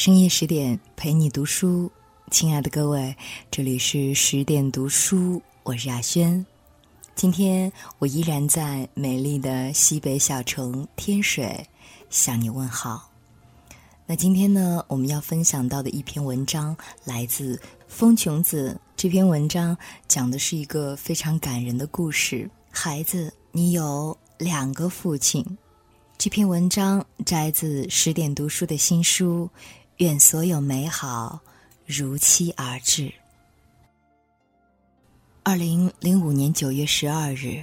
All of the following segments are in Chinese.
深夜十点陪你读书，亲爱的各位，这里是十点读书，我是亚轩。今天我依然在美丽的西北小城天水向你问好。那今天呢，我们要分享到的一篇文章来自风琼子。这篇文章讲的是一个非常感人的故事。孩子，你有两个父亲。这篇文章摘自十点读书的新书。愿所有美好如期而至。二零零五年九月十二日，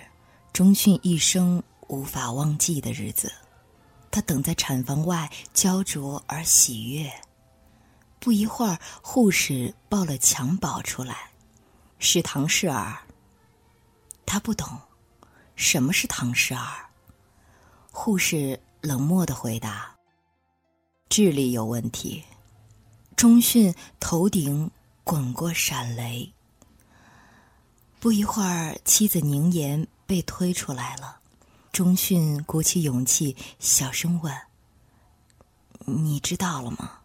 钟迅一生无法忘记的日子。他等在产房外，焦灼而喜悦。不一会儿，护士抱了襁褓出来，是唐氏儿。他不懂，什么是唐氏儿？护士冷漠的回答。智力有问题。钟迅头顶滚过闪雷。不一会儿，妻子宁言被推出来了。钟迅鼓起勇气，小声问：“你知道了吗？”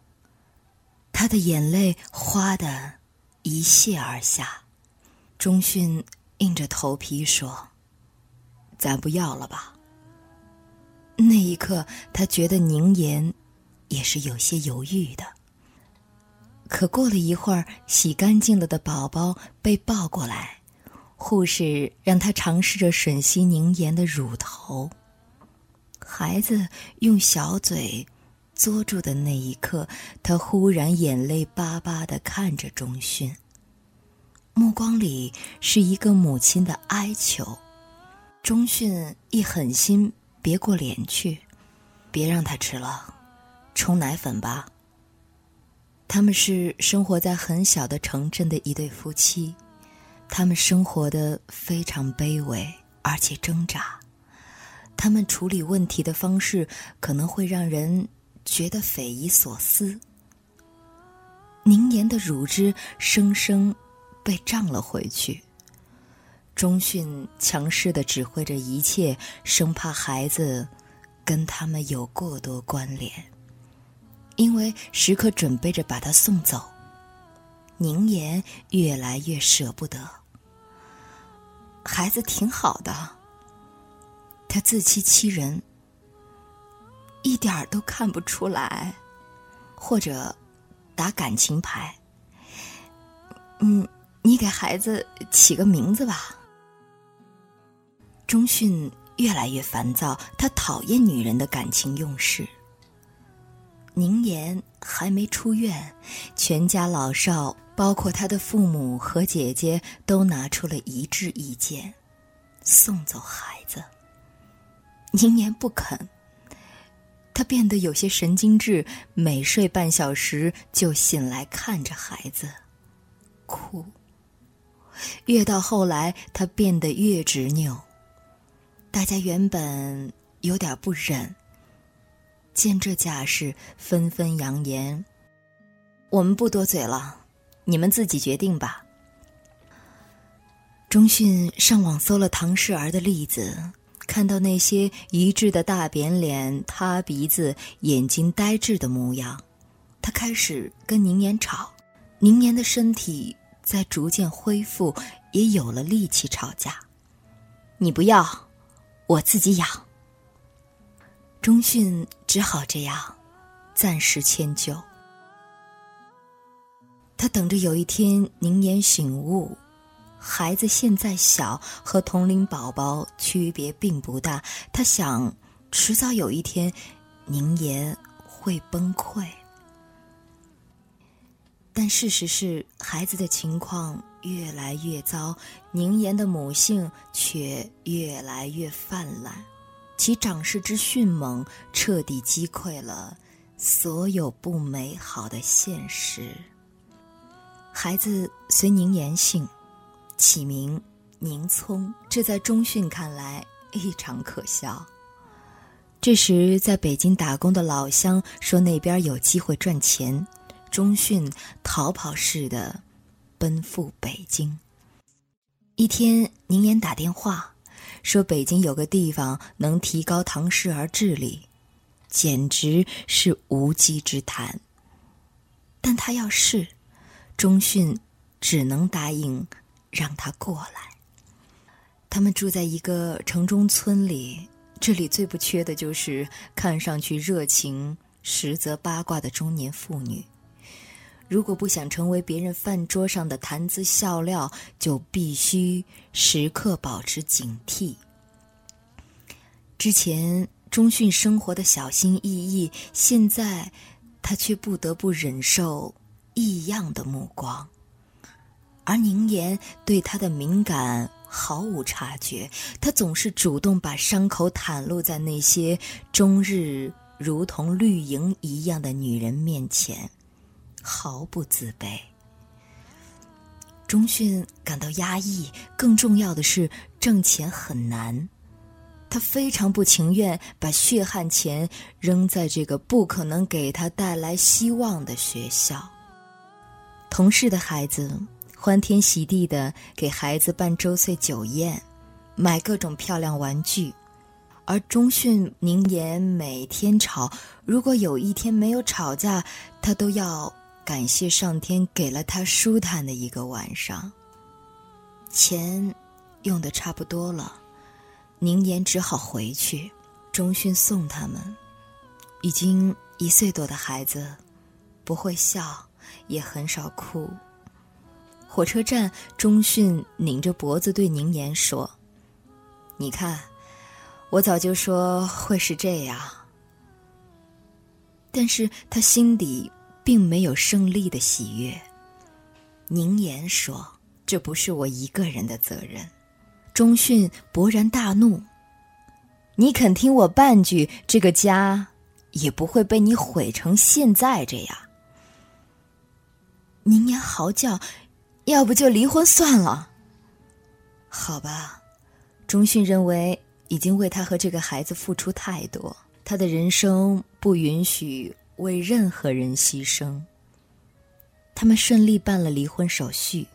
他的眼泪哗的一泻而下。钟迅硬着头皮说：“咱不要了吧。”那一刻，他觉得宁言也是有些犹豫的。可过了一会儿，洗干净了的宝宝被抱过来，护士让他尝试着吮吸凝盐的乳头。孩子用小嘴嘬住的那一刻，他忽然眼泪巴巴的看着钟迅，目光里是一个母亲的哀求。钟迅一狠心，别过脸去，别让他吃了，冲奶粉吧。他们是生活在很小的城镇的一对夫妻，他们生活的非常卑微，而且挣扎。他们处理问题的方式可能会让人觉得匪夷所思。宁言的乳汁生生被胀了回去。钟迅强势的指挥着一切，生怕孩子跟他们有过多关联。因为时刻准备着把他送走，宁言越来越舍不得。孩子挺好的，他自欺欺人，一点儿都看不出来，或者打感情牌。嗯，你给孩子起个名字吧。钟迅越来越烦躁，他讨厌女人的感情用事。宁言还没出院，全家老少，包括他的父母和姐姐，都拿出了一致意见，送走孩子。宁言不肯，他变得有些神经质，每睡半小时就醒来看着孩子，哭。越到后来，他变得越执拗。大家原本有点不忍。见这架势，纷纷扬言：“我们不多嘴了，你们自己决定吧。”钟迅上网搜了唐氏儿的例子，看到那些一致的大扁脸、塌鼻子、眼睛呆滞的模样，他开始跟宁言吵。宁言的身体在逐渐恢复，也有了力气吵架。你不要，我自己养。钟迅只好这样，暂时迁就。他等着有一天宁言醒悟，孩子现在小，和同龄宝宝区别并不大。他想，迟早有一天，宁言会崩溃。但事实是，孩子的情况越来越糟，宁言的母性却越来越泛滥。其长势之迅猛，彻底击溃了所有不美好的现实。孩子随宁言姓，起名宁聪，这在钟迅看来异常可笑。这时，在北京打工的老乡说那边有机会赚钱，钟迅逃跑似的奔赴北京。一天，宁言打电话。说北京有个地方能提高唐氏儿智力，简直是无稽之谈。但他要试，钟迅只能答应让他过来。他们住在一个城中村里，这里最不缺的就是看上去热情、实则八卦的中年妇女。如果不想成为别人饭桌上的谈资笑料，就必须时刻保持警惕。之前钟迅生活的小心翼翼，现在他却不得不忍受异样的目光。而宁言对他的敏感毫无察觉，他总是主动把伤口袒露在那些终日如同绿莹一样的女人面前。毫不自卑。钟迅感到压抑，更重要的是挣钱很难。他非常不情愿把血汗钱扔在这个不可能给他带来希望的学校。同事的孩子欢天喜地的给孩子办周岁酒宴，买各种漂亮玩具，而钟迅宁言每天吵。如果有一天没有吵架，他都要。感谢上天给了他舒坦的一个晚上。钱用的差不多了，宁言只好回去。钟迅送他们，已经一岁多的孩子，不会笑，也很少哭。火车站，钟迅拧着脖子对宁言说：“你看，我早就说会是这样。”但是他心底。并没有胜利的喜悦。宁言说：“这不是我一个人的责任。”钟迅勃然大怒：“你肯听我半句，这个家也不会被你毁成现在这样。”宁言嚎叫：“要不就离婚算了。”好吧，钟迅认为已经为他和这个孩子付出太多，他的人生不允许。为任何人牺牲。他们顺利办了离婚手续，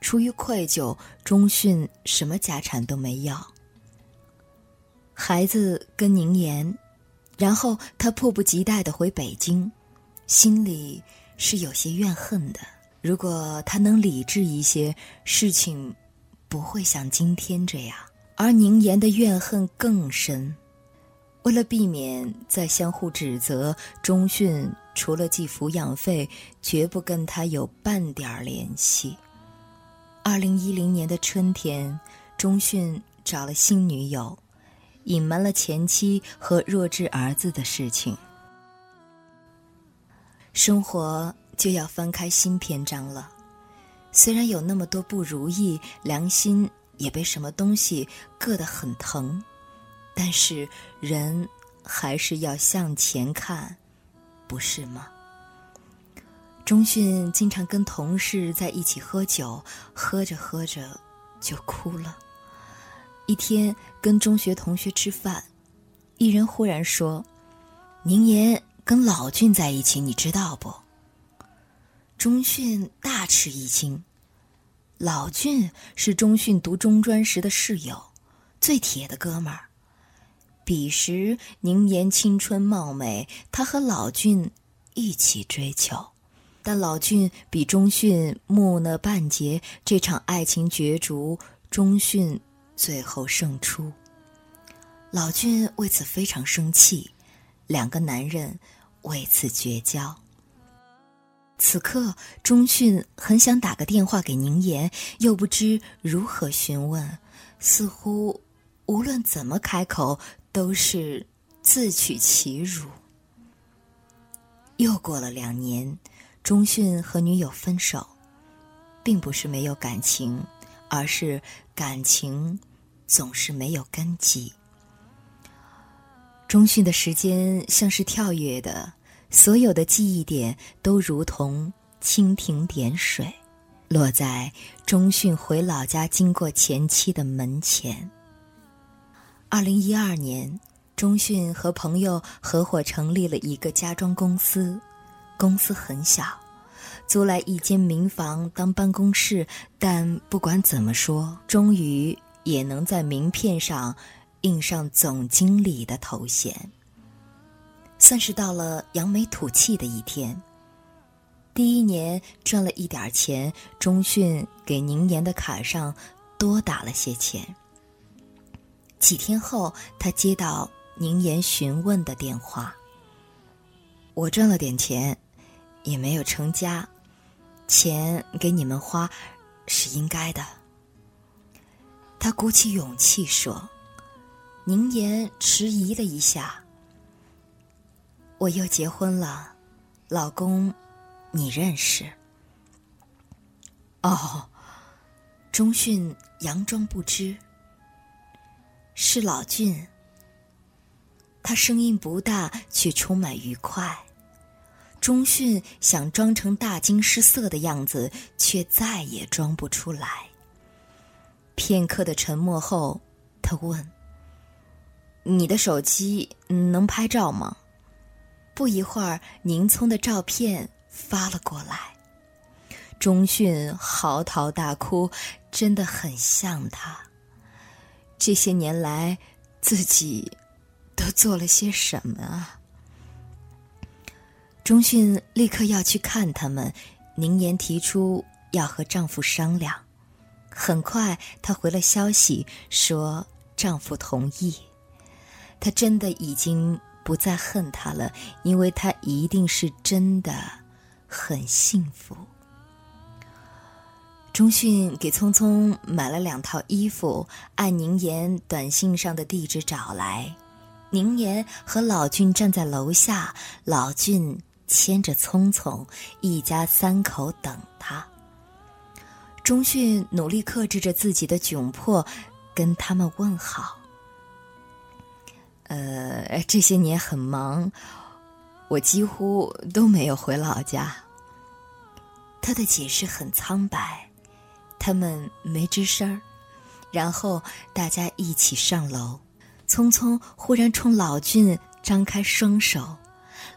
出于愧疚，钟迅什么家产都没要。孩子跟宁言，然后他迫不及待的回北京，心里是有些怨恨的。如果他能理智一些，事情不会像今天这样。而宁言的怨恨更深。为了避免再相互指责，钟迅除了寄抚养费，绝不跟他有半点联系。二零一零年的春天，钟迅找了新女友，隐瞒了前妻和弱智儿子的事情。生活就要翻开新篇章了，虽然有那么多不如意，良心也被什么东西硌得很疼。但是人还是要向前看，不是吗？钟迅经常跟同事在一起喝酒，喝着喝着就哭了。一天跟中学同学吃饭，一人忽然说：“宁言跟老俊在一起，你知道不？”钟迅大吃一惊。老俊是钟迅读中专时的室友，最铁的哥们儿。彼时宁言青春貌美，他和老俊一起追求，但老俊比钟迅木讷半截，这场爱情角逐，钟迅最后胜出。老俊为此非常生气，两个男人为此绝交。此刻，钟迅很想打个电话给宁言，又不知如何询问，似乎无论怎么开口。都是自取其辱。又过了两年，钟迅和女友分手，并不是没有感情，而是感情总是没有根基。钟迅的时间像是跳跃的，所有的记忆点都如同蜻蜓点水，落在钟迅回老家经过前妻的门前。二零一二年，钟迅和朋友合伙成立了一个家装公司，公司很小，租来一间民房当办公室。但不管怎么说，终于也能在名片上印上总经理的头衔，算是到了扬眉吐气的一天。第一年赚了一点钱，钟迅给宁言的卡上多打了些钱。几天后，他接到宁言询问的电话：“我赚了点钱，也没有成家，钱给你们花是应该的。”他鼓起勇气说。宁言迟疑了一下：“我又结婚了，老公，你认识？”哦，钟迅佯装不知。是老俊。他声音不大，却充满愉快。钟迅想装成大惊失色的样子，却再也装不出来。片刻的沉默后，他问。你的手机能拍照吗？不一会儿，宁聪的照片发了过来。钟迅嚎啕大哭，真的很像他。这些年来，自己都做了些什么啊？钟迅立刻要去看他们。宁言提出要和丈夫商量，很快她回了消息，说丈夫同意。她真的已经不再恨他了，因为他一定是真的很幸福。钟迅给聪聪买了两套衣服，按宁言短信上的地址找来。宁言和老俊站在楼下，老俊牵着聪聪，一家三口等他。钟迅努力克制着自己的窘迫，跟他们问好。呃，这些年很忙，我几乎都没有回老家。他的解释很苍白，他们没吱声儿。然后大家一起上楼，匆匆忽然冲老俊张开双手，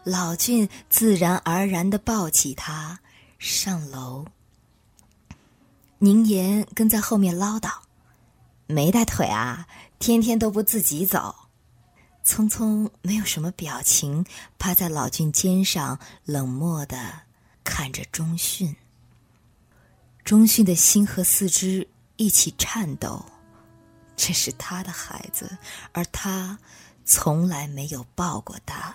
老俊自然而然的抱起他上楼。宁言跟在后面唠叨：“没带腿啊，天天都不自己走。”匆匆没有什么表情，趴在老俊肩上，冷漠的看着钟迅。钟迅的心和四肢一起颤抖，这是他的孩子，而他从来没有抱过他。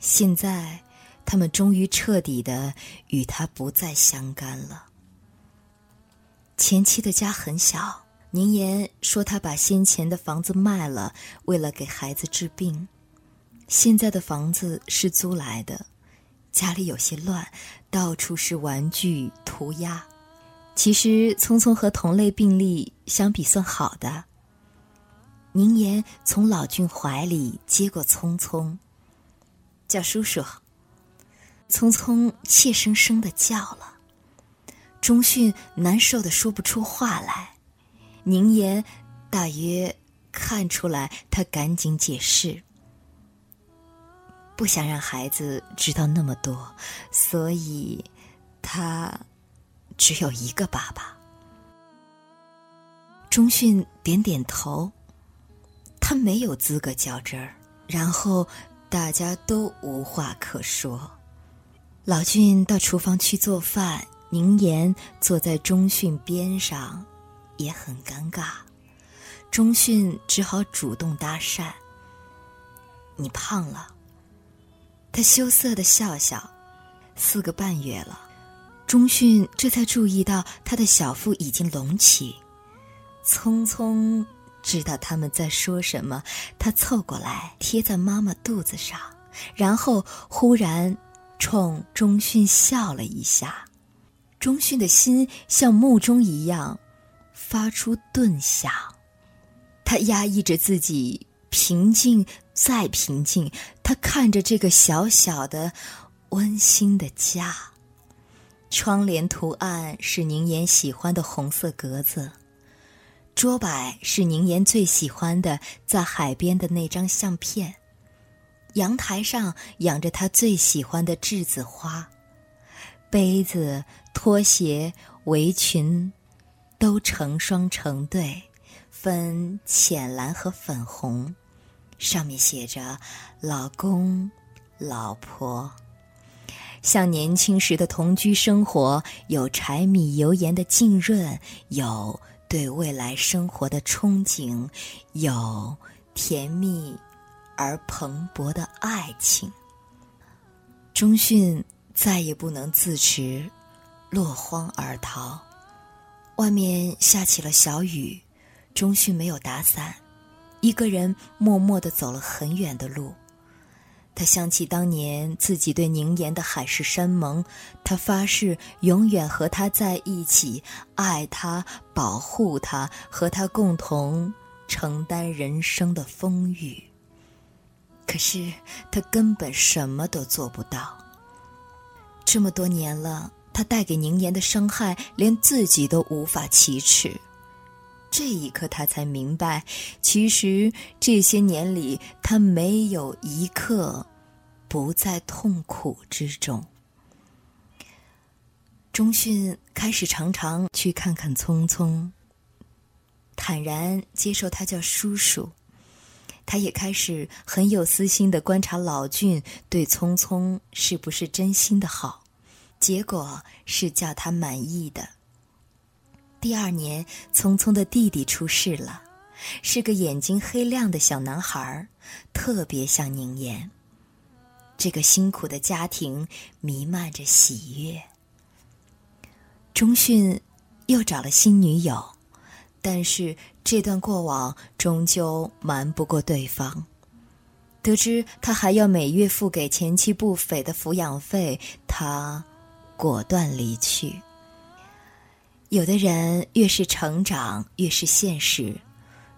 现在，他们终于彻底的与他不再相干了。前妻的家很小。宁言说：“他把先前的房子卖了，为了给孩子治病。现在的房子是租来的，家里有些乱，到处是玩具、涂鸦。其实，聪聪和同类病例相比算好的。”宁言从老俊怀里接过聪聪，叫叔叔。聪聪怯生生的叫了，钟迅难受的说不出话来。宁言大约看出来，他赶紧解释：“不想让孩子知道那么多，所以他只有一个爸爸。”钟迅点点头，他没有资格较真儿。然后大家都无话可说。老俊到厨房去做饭，宁言坐在钟训边上。也很尴尬，钟迅只好主动搭讪。你胖了，他羞涩的笑笑。四个半月了，钟迅这才注意到他的小腹已经隆起。匆匆知道他们在说什么，他凑过来贴在妈妈肚子上，然后忽然冲钟迅笑了一下。钟迅的心像木钟一样。发出顿响，他压抑着自己，平静再平静。他看着这个小小的、温馨的家。窗帘图案是宁言喜欢的红色格子，桌摆是宁言最喜欢的在海边的那张相片。阳台上养着他最喜欢的栀子花，杯子、拖鞋、围裙。都成双成对，分浅蓝和粉红，上面写着“老公、老婆”。像年轻时的同居生活，有柴米油盐的浸润，有对未来生活的憧憬，有甜蜜而蓬勃的爱情。钟迅再也不能自持，落荒而逃。外面下起了小雨，钟迅没有打伞，一个人默默地走了很远的路。他想起当年自己对宁言的海誓山盟，他发誓永远和他在一起，爱他，保护他，和他共同承担人生的风雨。可是他根本什么都做不到。这么多年了，他带给宁言的伤害，连自己都无法启齿。这一刻，他才明白，其实这些年里，他没有一刻不在痛苦之中。钟迅开始常常去看看聪聪，坦然接受他叫叔叔。他也开始很有私心的观察老俊对聪聪是不是真心的好，结果是叫他满意的。第二年，聪聪的弟弟出世了，是个眼睛黑亮的小男孩，特别像宁言。这个辛苦的家庭弥漫着喜悦。钟迅又找了新女友，但是这段过往终究瞒不过对方。得知他还要每月付给前妻不菲的抚养费，他果断离去。有的人越是成长，越是现实。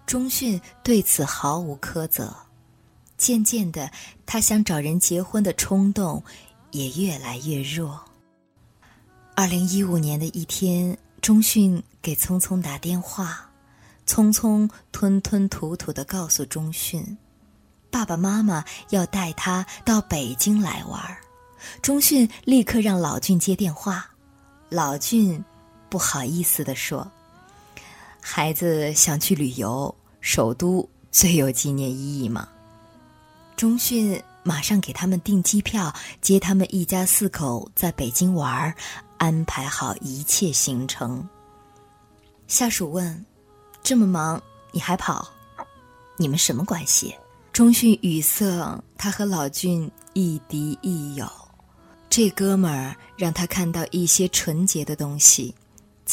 钟迅对此毫无苛责。渐渐的，他想找人结婚的冲动也越来越弱。二零一五年的一天，钟迅给聪聪打电话，聪聪吞吞吐吐的告诉钟迅，爸爸妈妈要带他到北京来玩。钟迅立刻让老俊接电话，老俊。不好意思地说：“孩子想去旅游，首都最有纪念意义嘛。”钟迅马上给他们订机票，接他们一家四口在北京玩，安排好一切行程。下属问：“这么忙你还跑？你们什么关系？”钟迅语塞：“他和老俊亦敌亦友，这哥们儿让他看到一些纯洁的东西。”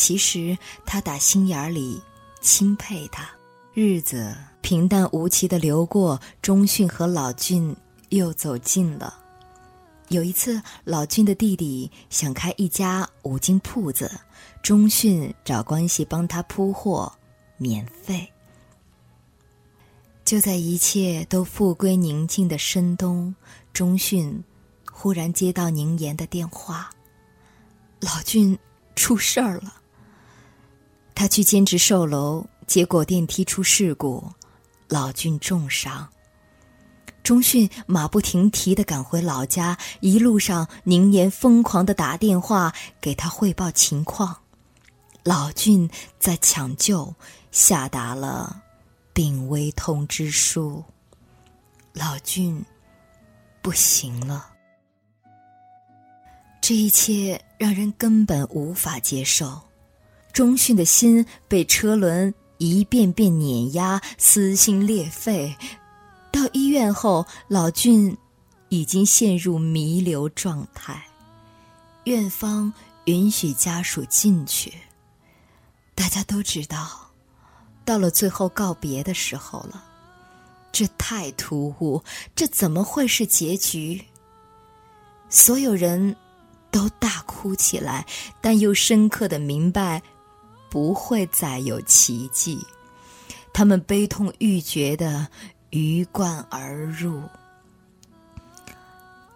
其实他打心眼里钦佩他。日子平淡无奇的流过，钟迅和老俊又走近了。有一次，老俊的弟弟想开一家五金铺子，钟迅找关系帮他铺货，免费。就在一切都复归宁静的深冬，钟迅忽然接到宁言的电话：“老俊出事儿了。”他去兼职售楼，结果电梯出事故，老俊重伤。钟迅马不停蹄的赶回老家，一路上宁言疯狂的打电话给他汇报情况。老俊在抢救，下达了病危通知书。老俊不行了，这一切让人根本无法接受。钟迅的心被车轮一遍遍碾压，撕心裂肺。到医院后，老俊已经陷入弥留状态。院方允许家属进去。大家都知道，到了最后告别的时候了。这太突兀，这怎么会是结局？所有人都大哭起来，但又深刻的明白。不会再有奇迹，他们悲痛欲绝的鱼贯而入。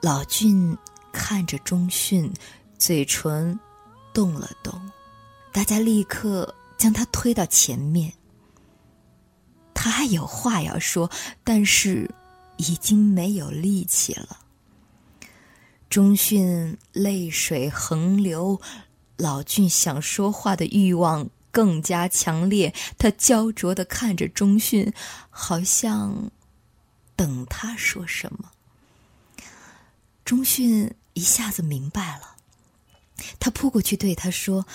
老俊看着钟迅，嘴唇动了动，大家立刻将他推到前面。他还有话要说，但是已经没有力气了。钟迅泪水横流。老俊想说话的欲望更加强烈，他焦灼的看着钟迅，好像等他说什么。钟迅一下子明白了，他扑过去对他说：“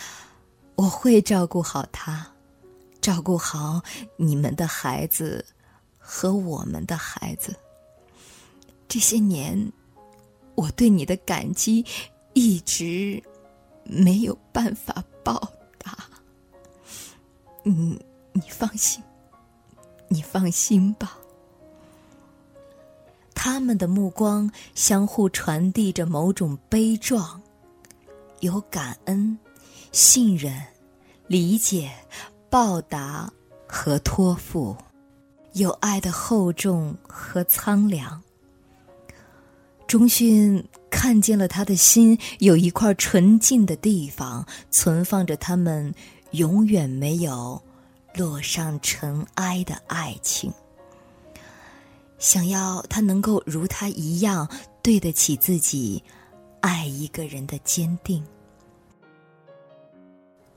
我会照顾好他，照顾好你们的孩子和我们的孩子。这些年，我对你的感激一直没有办法报答。嗯，你放心，你放心吧。”他们的目光相互传递着某种悲壮，有感恩、信任、理解、报答和托付，有爱的厚重和苍凉。钟迅看见了他的心有一块纯净的地方，存放着他们永远没有落上尘埃的爱情。想要他能够如他一样对得起自己爱一个人的坚定。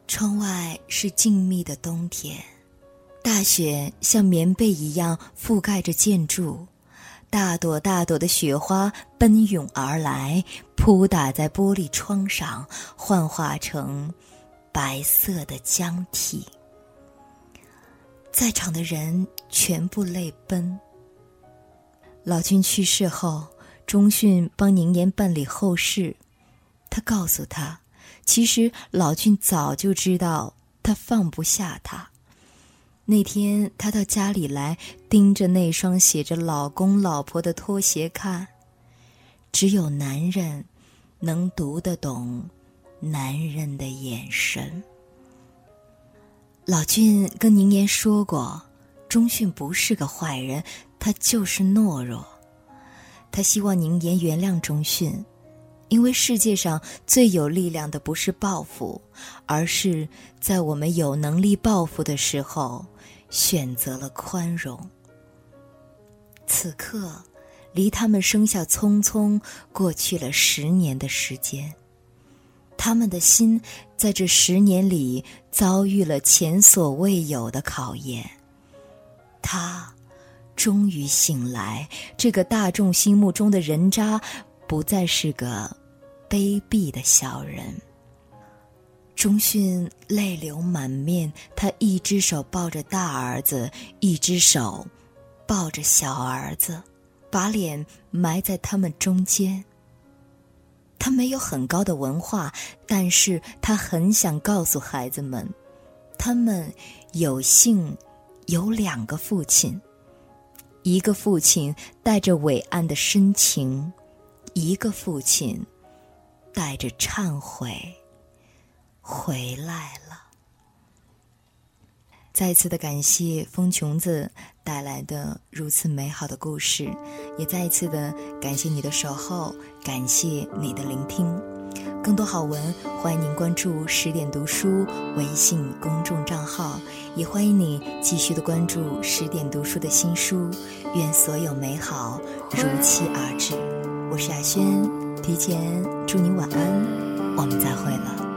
窗外是静谧的冬天，大雪像棉被一样覆盖着建筑，大朵大朵的雪花奔涌而来，扑打在玻璃窗上，幻化成白色的浆体。在场的人全部泪奔。老君去世后，钟迅帮宁言办理后事。他告诉他，其实老君早就知道他放不下他。那天他到家里来，盯着那双写着“老公老婆”的拖鞋看。只有男人能读得懂男人的眼神。老君跟宁言说过，钟迅不是个坏人。他就是懦弱，他希望宁言原谅钟迅，因为世界上最有力量的不是报复，而是在我们有能力报复的时候，选择了宽容。此刻，离他们生下匆匆过去了十年的时间，他们的心在这十年里遭遇了前所未有的考验。他。终于醒来，这个大众心目中的人渣，不再是个卑鄙的小人。钟迅泪流满面，他一只手抱着大儿子，一只手抱着小儿子，把脸埋在他们中间。他没有很高的文化，但是他很想告诉孩子们，他们有幸有两个父亲。一个父亲带着伟岸的深情，一个父亲带着忏悔回来了。再次的感谢风琼子带来的如此美好的故事，也再一次的感谢你的守候，感谢你的聆听。更多好文，欢迎您关注十点读书微信公众账号，也欢迎你继续的关注十点读书的新书。愿所有美好如期而至。我是雅轩，提前祝你晚安，我们再会了。